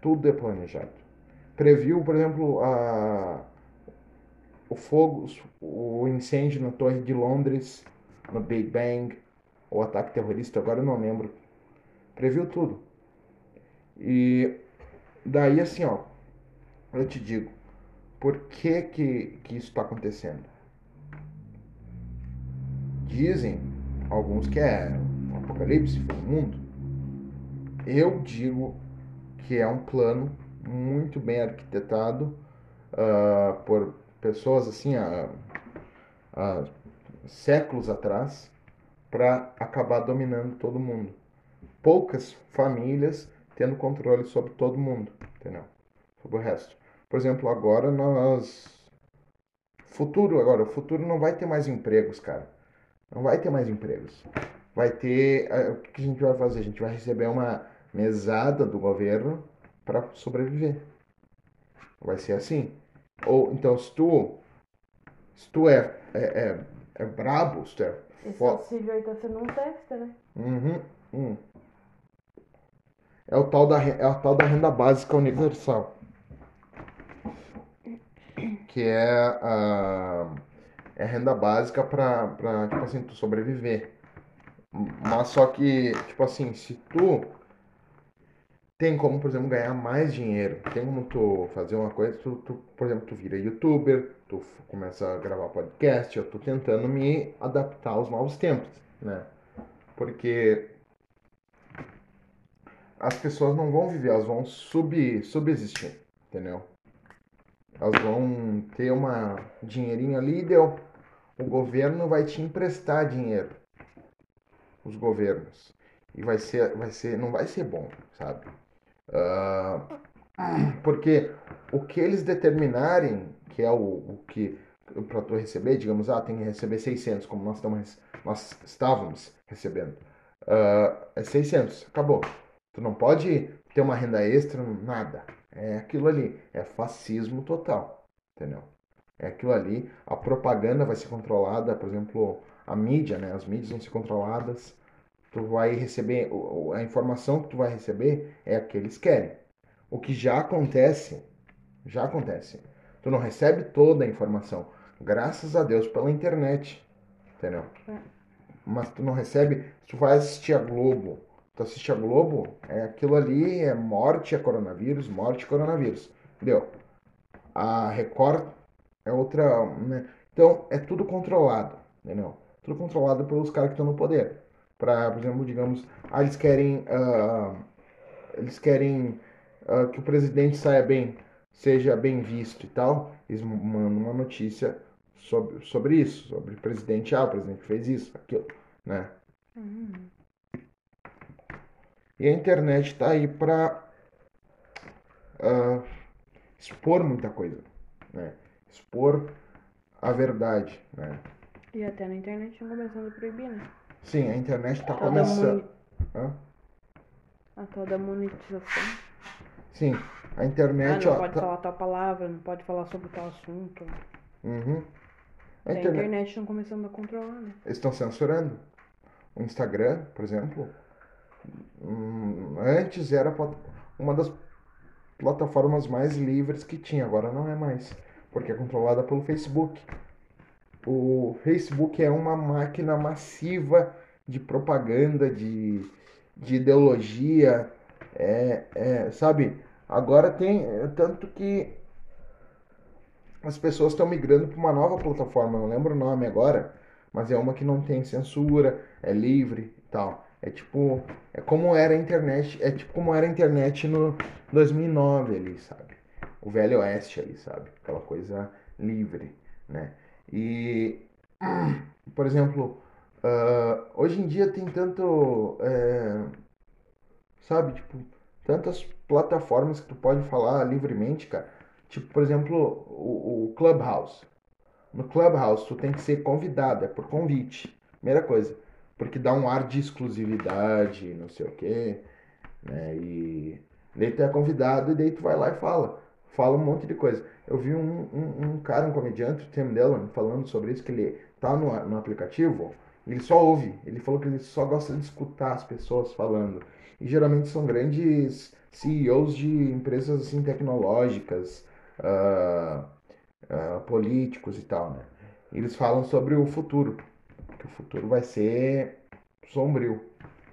S1: Tudo é planejado. Previu, por exemplo, a, o fogo, o incêndio na Torre de Londres, no Big Bang, o ataque terrorista, agora eu não lembro. Previu tudo. E daí assim, ó, eu te digo, por que que, que isso está acontecendo? Dizem alguns que é um apocalipse, foi o mundo. Eu digo que é um plano muito bem arquitetado uh, por pessoas assim há, há séculos atrás para acabar dominando todo mundo. Poucas famílias tendo controle sobre todo mundo, entendeu? Sobre o resto. Por exemplo, agora nós. Futuro, agora, o futuro não vai ter mais empregos, cara. Não vai ter mais empregos. Vai ter. Eh, o que a gente vai fazer? A gente vai receber uma mesada do governo para sobreviver. Vai ser assim. Ou então, se tu. Se tu é, é, é, é brabo, se tu é.
S2: Auxílio aí tá sendo um teste, né?
S1: Uhum. Hum é o tal da, é a tal da renda básica universal. Que é a, é a renda básica para, tipo assim, tu sobreviver. Mas só que, tipo assim, se tu tem como, por exemplo, ganhar mais dinheiro, tem como tu fazer uma coisa, tu, tu, por exemplo, tu vira youtuber, tu começa a gravar podcast, eu tô tentando me adaptar aos novos tempos, né? Porque as pessoas não vão viver, elas vão sub, subsistir, entendeu? Elas vão ter uma dinheirinho ali e deu. O governo vai te emprestar dinheiro. Os governos. E vai ser, vai ser, não vai ser bom, sabe? Uh, porque o que eles determinarem, que é o, o que para tu receber, digamos, ah, tem que receber 600, como nós, nós estávamos recebendo. Uh, é 600, acabou. Tu não pode ter uma renda extra, nada. É aquilo ali. É fascismo total. Entendeu? É aquilo ali. A propaganda vai ser controlada, por exemplo, a mídia, né? As mídias vão ser controladas. Tu vai receber. A informação que tu vai receber é a que eles querem. O que já acontece. Já acontece. Tu não recebe toda a informação. Graças a Deus pela internet. Entendeu? É. Mas tu não recebe. Tu vai assistir a Globo Tu assiste a Globo, é aquilo ali, é morte, é coronavírus, morte, coronavírus. Entendeu? A Record é outra. Né? Então, é tudo controlado, entendeu? Tudo controlado pelos caras que estão no poder. Pra, por exemplo, digamos, ah, eles querem. Uh, eles querem uh, que o presidente saia bem, seja bem visto e tal. Eles mandam uma notícia sobre, sobre isso, sobre o presidente, ah, o presidente fez isso, aquilo, né? Uhum. E a internet está aí para uh, ah, expor muita coisa, né? Expor a verdade, né?
S2: E até na internet estão começando a proibir, né?
S1: Sim, a internet está começando...
S2: Moni... A tal da monetização.
S1: Sim, a internet... Ah,
S2: não pode tá... falar tal palavra, não pode falar sobre tal assunto.
S1: Uhum.
S2: A, internet... a internet estão começando a controlar, né?
S1: Eles estão censurando. O Instagram, por exemplo, Hum, antes era uma das plataformas mais livres que tinha, agora não é mais, porque é controlada pelo Facebook. O Facebook é uma máquina massiva de propaganda, de, de ideologia, é, é, sabe? Agora tem tanto que as pessoas estão migrando para uma nova plataforma, não lembro o nome agora, mas é uma que não tem censura, é livre e tal. É tipo, é como era a internet, é tipo como era a internet no 2009 ali, sabe? O velho oeste ali, sabe? Aquela coisa livre, né? E, <clears throat> por exemplo, uh, hoje em dia tem tanto, é, sabe, tipo, tantas plataformas que tu pode falar livremente, cara. Tipo, por exemplo, o, o Clubhouse. No Clubhouse, tu tem que ser convidado, é por convite. Primeira coisa porque dá um ar de exclusividade, não sei o quê, né? E daí tu é convidado e daí tu vai lá e fala. Fala um monte de coisa. Eu vi um, um, um cara, um comediante, o Tim Dillon, falando sobre isso, que ele tá no, no aplicativo, ele só ouve. Ele falou que ele só gosta de escutar as pessoas falando. E geralmente são grandes CEOs de empresas assim tecnológicas, uh, uh, políticos e tal, né? Eles falam sobre o futuro que o futuro vai ser sombrio,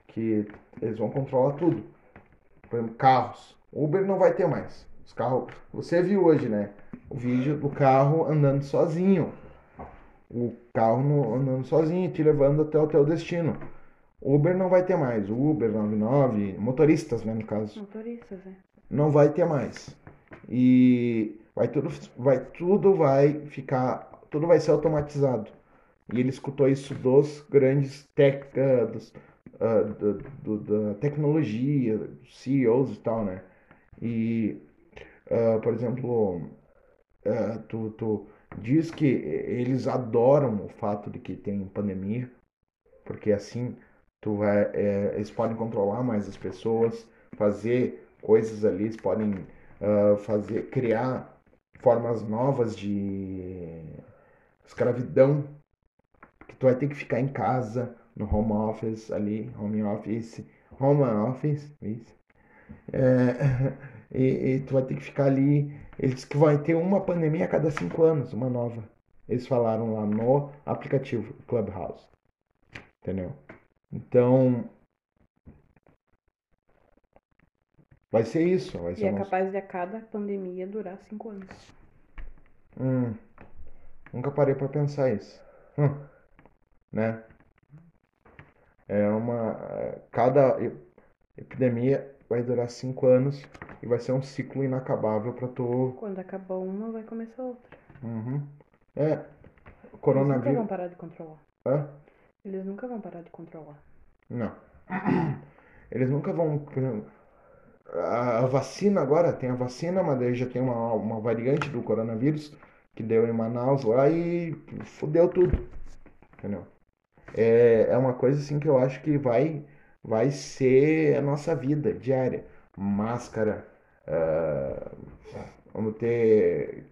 S1: que eles vão controlar tudo. Por exemplo, carros. Uber não vai ter mais. Os carros, você viu hoje, né? O vídeo do carro andando sozinho. O carro no, andando sozinho, te levando até o teu destino. Uber não vai ter mais. Uber 99, motoristas, né, no caso.
S2: Motoristas, é.
S1: Não vai ter mais. E vai tudo vai tudo vai ficar, tudo vai ser automatizado. E ele escutou isso dos grandes tech, uh, dos, uh, do, do, da tecnologia, CEOs e tal, né? E, uh, por exemplo, tu, tu diz que eles adoram o fato de que tem pandemia, porque assim tu vai, é, eles podem controlar mais as pessoas, fazer coisas ali, eles podem fazer, criar formas novas de escravidão que tu vai ter que ficar em casa, no home office ali, home office, home office, isso. É, <laughs> e, e, tu vai ter que ficar ali. Eles que vai ter uma pandemia a cada cinco anos, uma nova. Eles falaram lá no aplicativo Clubhouse. Entendeu? Então. Vai ser isso. Vai ser
S2: e é capaz de a cada pandemia durar cinco anos.
S1: Hum, nunca parei para pensar isso. Hum né? É uma. Cada epidemia vai durar cinco anos e vai ser um ciclo inacabável para tu.
S2: Quando acabar uma, vai começar outra.
S1: Uhum. É.
S2: Coronavírus. Eles nunca vão parar de controlar.
S1: Hã?
S2: Eles nunca vão parar de controlar.
S1: Não. <clears throat> Eles nunca vão. A vacina agora, tem a vacina, mas daí já tem uma, uma variante do coronavírus que deu em Manaus lá e fudeu tudo. Entendeu? é, é uma coisa assim que eu acho que vai, vai ser a nossa vida diária. Máscara, uh, vamos ter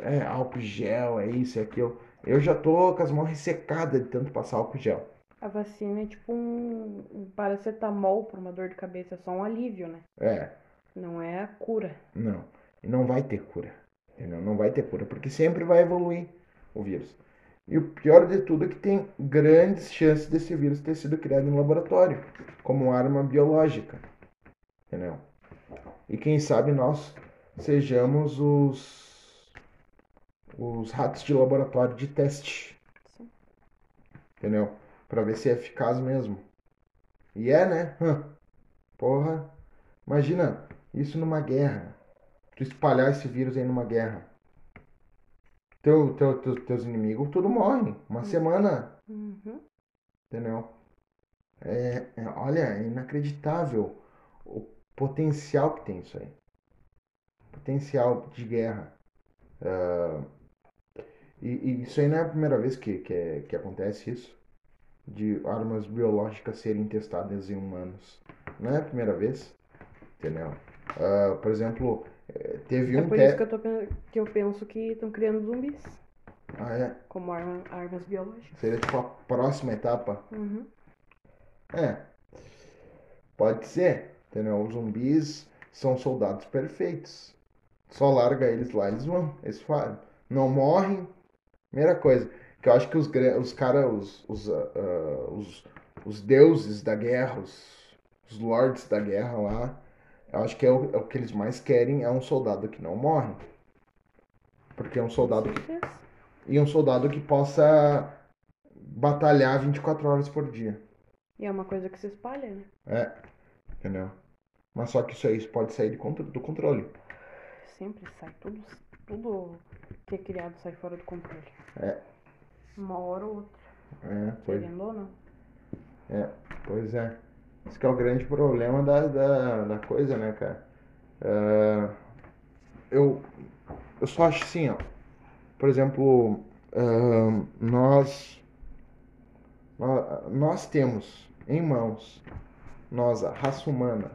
S1: é, álcool gel, é isso, é aquilo. Eu já tô com as mãos ressecadas de tanto passar álcool gel.
S2: A vacina é tipo um, um paracetamol para uma dor de cabeça, é só um alívio, né?
S1: É.
S2: Não é a cura.
S1: Não. E não vai ter cura. Entendeu? Não vai ter cura, porque sempre vai evoluir o vírus. E o pior de tudo é que tem grandes chances desse vírus ter sido criado em laboratório, como arma biológica. Entendeu? E quem sabe nós sejamos os, os ratos de laboratório de teste. Sim. Entendeu? Pra ver se é eficaz mesmo. E é, né? Porra. Imagina isso numa guerra. Tu espalhar esse vírus aí numa guerra teu, teu, teu, teus inimigos, tudo morre. Uma uhum. semana.
S2: Uhum.
S1: Entendeu? É, é, olha, é inacreditável o potencial que tem isso aí. Potencial de guerra. Uh, e, e, isso aí não é a primeira vez que, que, é, que acontece isso. De armas biológicas serem testadas em humanos. Não é a primeira vez. Entendeu? Uh, por exemplo, Teve
S2: é
S1: um
S2: por isso que eu, tô, que eu penso que estão criando zumbis.
S1: Ah, é?
S2: Como arma, armas biológicas.
S1: Seria tipo a próxima etapa?
S2: Uhum.
S1: É. Pode ser. Entendeu? Os zumbis são soldados perfeitos. Só larga eles lá, eles vão, eles fazem. Não morrem. Primeira coisa, que eu acho que os, os caras, os, os, uh, os, os, deuses da guerra, os, os lords da guerra lá, eu acho que é o, é o que eles mais querem é um soldado que não morre. Porque é um soldado que. E um soldado que possa batalhar 24 horas por dia.
S2: E é uma coisa que se espalha, né?
S1: É, entendeu? Mas só que isso aí pode sair do controle.
S2: Sempre sai. Tudo, tudo que é criado sai fora do controle.
S1: É.
S2: Uma hora ou outra.
S1: É, pois.
S2: Querendo ou não.
S1: É, pois é. Esse é o grande problema da, da, da coisa, né, cara? Uh, eu, eu só acho assim, ó. Por exemplo, uh, nós, nós, nós temos em mãos, nós, a raça humana,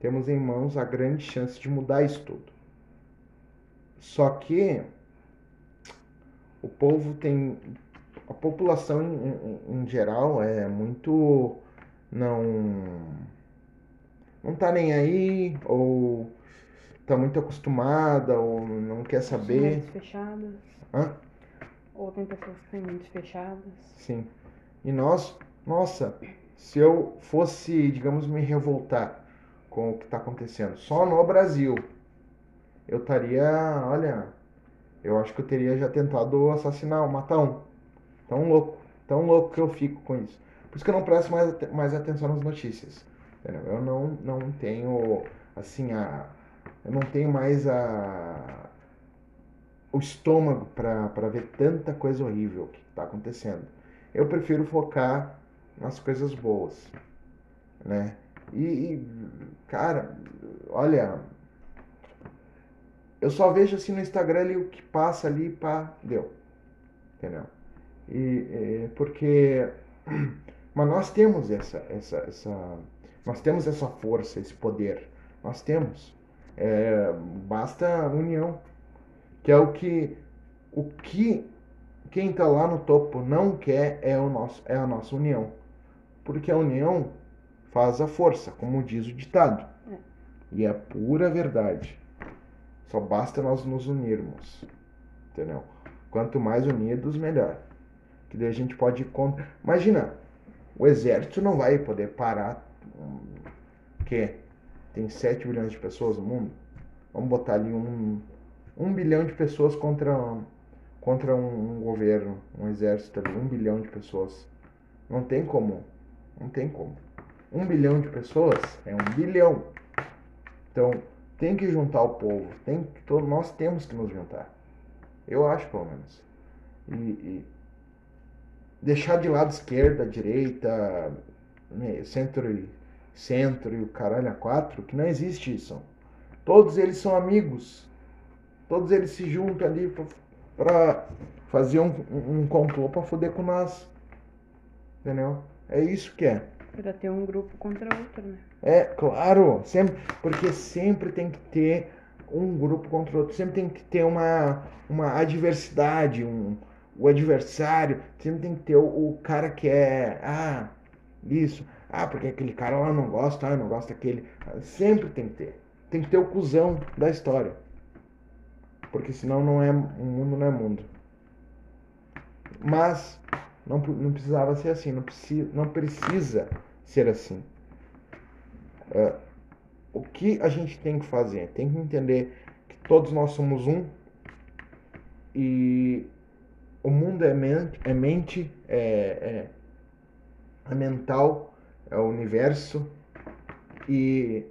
S1: temos em mãos a grande chance de mudar isso tudo. Só que o povo tem. A população em, em, em geral é muito. Não. Não tá nem aí, ou tá muito acostumada, ou não quer saber.
S2: Mentes fechadas.
S1: Hã?
S2: Ou tem pessoas que têm mentes fechadas.
S1: Sim. E nós, nossa, se eu fosse, digamos, me revoltar com o que está acontecendo só no Brasil, eu estaria, olha, eu acho que eu teria já tentado assassinar, matar um. Tão louco, tão louco que eu fico com isso. Por isso que eu não presto mais, mais atenção nas notícias. Entendeu? Eu não, não tenho, assim, a. Eu não tenho mais a. O estômago para ver tanta coisa horrível que está acontecendo. Eu prefiro focar nas coisas boas, né? E, e cara, olha, eu só vejo assim no Instagram ali o que passa ali, pá, deu. Entendeu? E, e, porque <clears throat> mas nós temos essa, essa, essa, nós temos essa força, esse poder. Nós temos. É, basta união, que é o que o que quem está lá no topo não quer é o nosso é a nossa união, porque a união faz a força, como diz o ditado. É. E é pura verdade. Só basta nós nos unirmos. Entendeu? Quanto mais unidos, melhor. Que daí a gente pode. Imagina, o exército não vai poder parar. Hum, que tem 7 bilhões de pessoas no mundo. Vamos botar ali um, um bilhão de pessoas contra, contra um, governo, um exército ali, um bilhão de pessoas. Não tem como. Não tem como. Um bilhão de pessoas é um bilhão. Então, tem que juntar o povo, tem nós temos que nos juntar. Eu acho, pelo menos. E, e deixar de lado esquerda, direita, né, centro e centro e o caralho a quatro, que não existe isso. Todos eles são amigos. Todos eles se juntam ali para fazer um, um, um complô para foder com nós. Entendeu? É isso que é.
S2: Pra ter um grupo contra outro, né?
S1: É, claro, sempre, porque sempre tem que ter um grupo contra outro, sempre tem que ter uma, uma adversidade, um, o adversário, sempre tem que ter o, o cara que é, ah, isso, ah, porque aquele cara lá não gosta, ah, não gosta daquele, sempre tem que ter, tem que ter o cuzão da história, porque senão não é, mundo não é mundo. Mas não, não precisava ser assim, não precisa, não precisa ser assim. É, o que a gente tem que fazer? Tem que entender que todos nós somos um e o mundo é mente, é, mente, é, é, é mental, é o universo. E,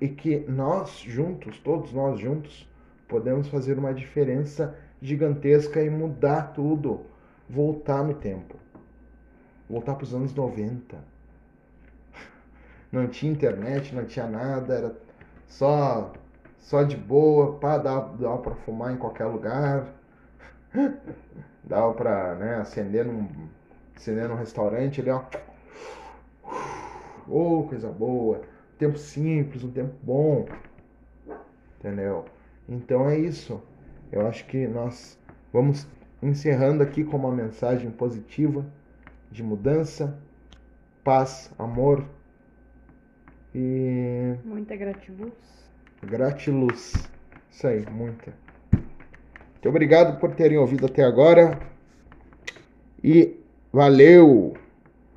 S1: e que nós juntos, todos nós juntos, podemos fazer uma diferença gigantesca e mudar tudo, voltar no tempo, voltar para os anos 90 não tinha internet, não tinha nada, era só só de boa, pá, dava pra fumar em qualquer lugar, dava pra né, acender, num, acender num restaurante ali, ó. Oh, coisa boa. tempo simples, um tempo bom. Entendeu? Então é isso. Eu acho que nós vamos encerrando aqui com uma mensagem positiva de mudança, paz, amor, E
S2: Muita gratiluz.
S1: gratiluz. Isso aí, muita. Muito obrigado por terem ouvido até agora. E valeu!